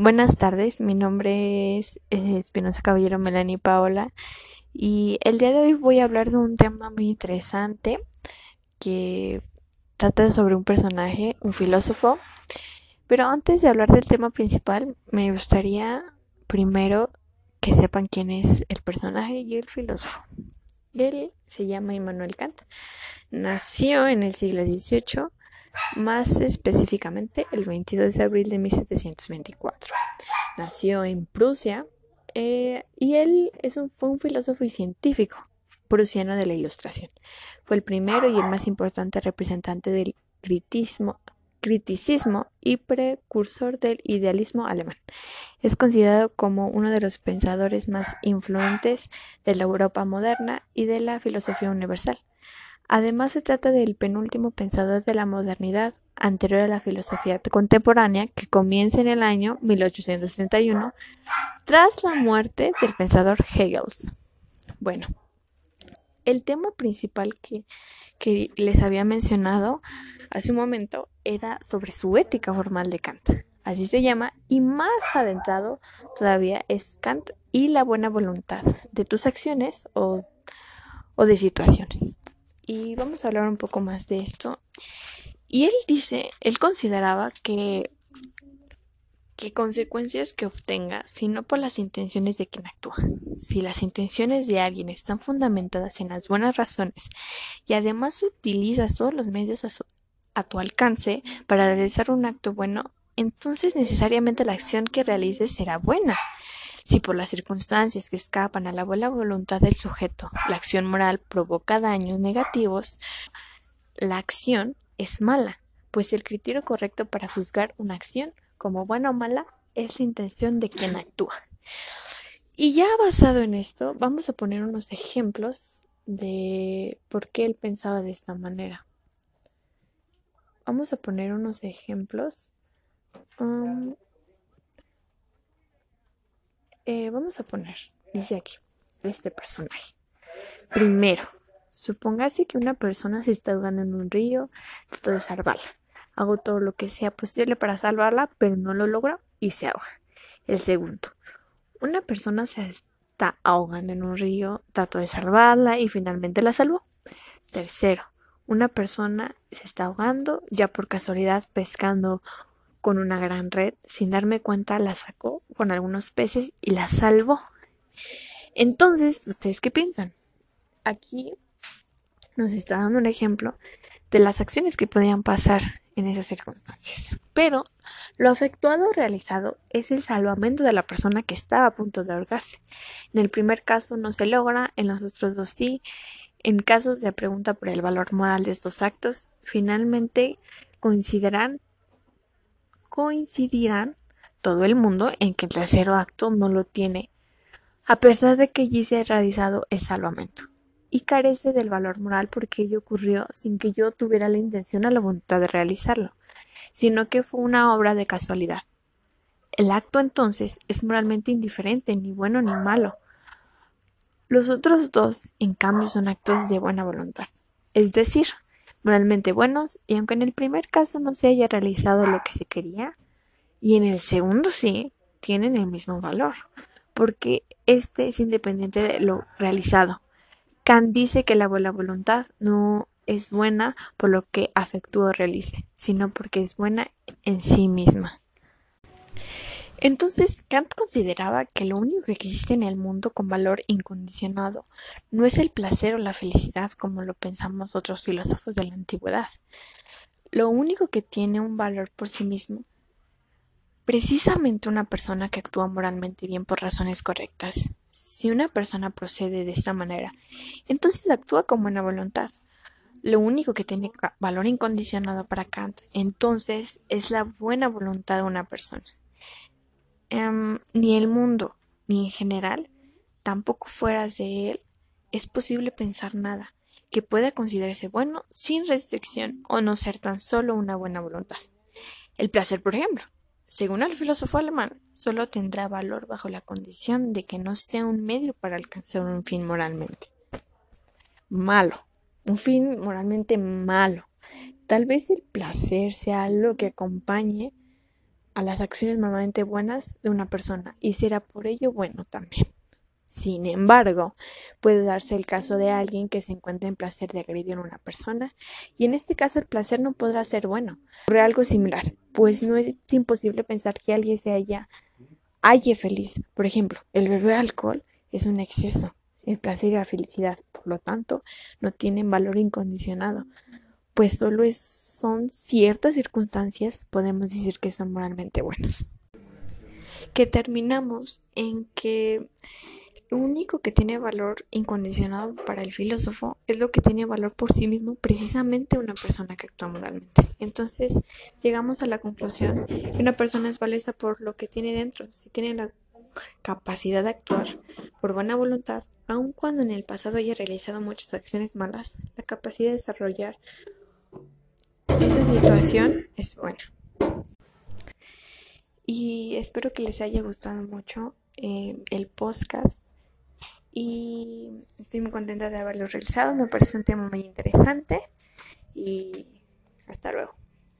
Buenas tardes, mi nombre es eh, Espinosa Caballero Melanie Paola y el día de hoy voy a hablar de un tema muy interesante que trata sobre un personaje, un filósofo. Pero antes de hablar del tema principal, me gustaría primero que sepan quién es el personaje y el filósofo. Él se llama Immanuel Kant. Nació en el siglo XVIII más específicamente el 22 de abril de 1724. Nació en Prusia eh, y él es un, fue un filósofo y científico prusiano de la Ilustración. Fue el primero y el más importante representante del criticismo y precursor del idealismo alemán. Es considerado como uno de los pensadores más influentes de la Europa moderna y de la filosofía universal. Además, se trata del penúltimo pensador de la modernidad anterior a la filosofía contemporánea que comienza en el año 1831 tras la muerte del pensador Hegel. Bueno, el tema principal que, les había mencionado hace un momento era sobre su ética formal de Kant. Así se llama, y más adentrado todavía es Kant y la buena voluntad de tus acciones o de situaciones y vamos a hablar un poco más de esto. Y él dice, él consideraba que, que consecuencias que obtenga, sino por las intenciones de quien actúa. Si las intenciones de alguien están fundamentadas en las buenas razones y además utilizas todos los medios a, a tu alcance para realizar un acto bueno, entonces necesariamente la acción que realices será buena. Si por las circunstancias que escapan a la buena voluntad del sujeto la acción moral provoca daños negativos, la acción es mala, pues el criterio correcto para juzgar una acción como buena o mala es la intención de quien actúa. Y ya basado en esto, vamos a poner unos ejemplos de por qué él pensaba de esta manera. Vamos a poner unos ejemplos. Um, eh, vamos a poner, dice aquí, este personaje. Primero, supóngase que una persona se está ahogando en un río, trato de salvarla. Hago todo lo que sea posible para salvarla, pero no lo logro y se ahoga. El segundo, una persona se está ahogando en un río, trato de salvarla y finalmente la salvó. Tercero, una persona se está ahogando, ya por casualidad pescando con una gran red, sin darme cuenta la sacó con algunos peces y la salvó. Entonces, ¿ustedes qué piensan? Aquí nos está dando un ejemplo de las acciones que podían pasar en esas circunstancias. Pero lo afectuado realizado es el salvamento de la persona que estaba a punto de ahogarse. En el primer caso no se logra, en los otros dos sí. En casos de pregunta por el valor moral de estos actos, finalmente coincidirán coincidirán todo el mundo en que el tercero acto no lo tiene, a pesar de que allí se ha realizado el salvamento, y carece del valor moral porque ello ocurrió sin que yo tuviera la intención o la voluntad de realizarlo, sino que fue una obra de casualidad. El acto entonces es moralmente indiferente, ni bueno ni malo. Los otros dos, en cambio, son actos de buena voluntad, es decir, moralmente buenos y aunque en el primer caso no se haya realizado lo que se quería y en el segundo sí, tienen el mismo valor porque este es independiente de lo realizado. Kant dice que la buena voluntad no es buena por lo que afectúo realice, sino porque es buena en sí misma. Entonces Kant consideraba que lo único que existe en el mundo con valor incondicionado no es el placer o la felicidad como lo pensamos otros filósofos de la antigüedad. Lo único que tiene un valor por sí mismo, precisamente una persona que actúa moralmente bien por razones correctas. Si una persona procede de esta manera, entonces actúa con buena voluntad. Lo único que tiene valor incondicionado para Kant, entonces, es la buena voluntad de una persona. Em, ni el mundo, ni en general, tampoco fuera de él, es posible pensar nada que pueda considerarse bueno sin restricción o no ser tan solo una buena voluntad. El placer, por ejemplo, según el filósofo alemán, solo tendrá valor bajo la condición de que no sea un medio para alcanzar un fin moralmente malo, un fin moralmente malo. Tal vez el placer sea algo que acompañe a las acciones normalmente buenas de una persona y será por ello bueno también. Sin embargo, puede darse el caso de alguien que se encuentra en placer de agredir a una persona y en este caso el placer no podrá ser bueno. Ocurre algo similar, pues no es imposible pensar que alguien se haya feliz. Por ejemplo, el beber alcohol es un exceso. El placer y la felicidad, por lo tanto, no tienen valor incondicionado, pues solo son ciertas circunstancias, podemos decir que son moralmente buenos. Que terminamos en que lo único que tiene valor incondicionado para el filósofo es lo que tiene valor por sí mismo precisamente una persona que actúa moralmente. Entonces llegamos a la conclusión que una persona es valiosa por lo que tiene dentro, si tiene la capacidad de actuar por buena voluntad, aun cuando en el pasado haya realizado muchas acciones malas, la capacidad de desarrollar esa situación es buena. Y espero que les haya gustado mucho eh, el podcast y estoy muy contenta de haberlo realizado. Me parece un tema muy interesante y hasta luego.